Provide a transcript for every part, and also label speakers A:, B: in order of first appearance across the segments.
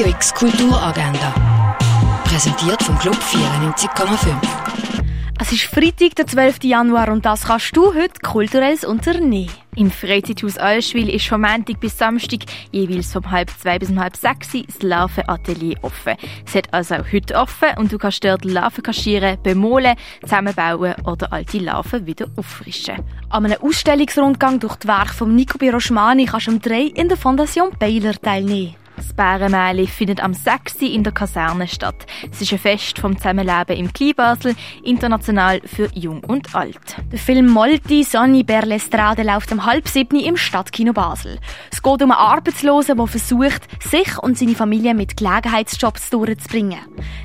A: Radio X Kulturagenda. Präsentiert vom Club 94,5.
B: Es ist Freitag, der 12. Januar und das kannst du heute kulturelles unternehmen. Im Freizeithaus Allschwil ist von Montag bis Samstag jeweils vom halb zwei bis um halb sechs das Larvenatelier offen. Es hat also auch heute offen und du kannst dort Larven kaschieren, bemolen, zusammenbauen oder alte Larven wieder auffrischen. An einem Ausstellungsrundgang durch die Werke von Nico Biroschmani kannst du um drei in der Fondation Baylor teilnehmen. Das Bärenmäli findet am 6. in der Kaserne statt. Es ist ein Fest vom Zusammenleben im Kleinbasel, international für Jung und Alt. Der Film Molti Sonny Berlestrade läuft am halb siebten im Stadtkino Basel. Es geht um einen Arbeitslosen, der versucht, sich und seine Familie mit Gelegenheitsjobs durchzubringen.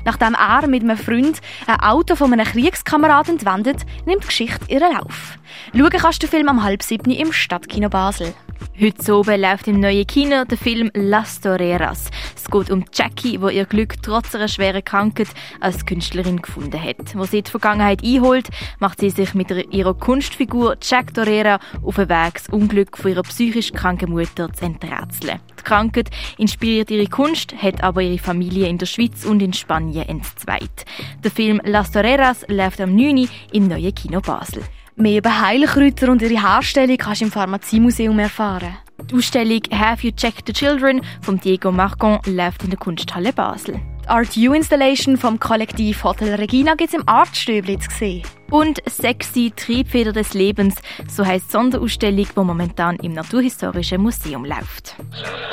B: Nachdem er mit einem Freund ein Auto von einem Kriegskamerad entwendet, nimmt die Geschichte ihren Lauf. Schauen kannst du den Film am halb siebten im Stadtkino Basel. Heute oben läuft im neuen Kino der Film Las Toreras. Es geht um Jackie, wo ihr Glück trotz einer schweren Krankheit als Künstlerin gefunden hat. Wo sie die Vergangenheit einholt, macht sie sich mit ihrer Kunstfigur Jack Torera auf den Weg, das Unglück von ihrer psychisch kranken Mutter zu enträtseln. Die Krankheit inspiriert ihre Kunst, hat aber ihre Familie in der Schweiz und in Spanien entzweit. Der Film Las Toreras läuft am 9. im neuen Kino Basel. Mehr über Heilkräuter und ihre Herstellung kannst du im Pharmaziemuseum erfahren. Die Ausstellung Have You Checked the Children von Diego Marcon läuft in der Kunsthalle Basel. Die Art U Installation vom Kollektiv Hotel Regina gibt es im Artstübli zu sehen. Und Sexy Triebfeder des Lebens, so heißt die Sonderausstellung, die momentan im Naturhistorischen Museum läuft.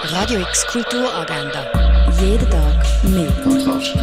A: Radio X Kulturagenda. Jeden Tag mehr. Kontrast.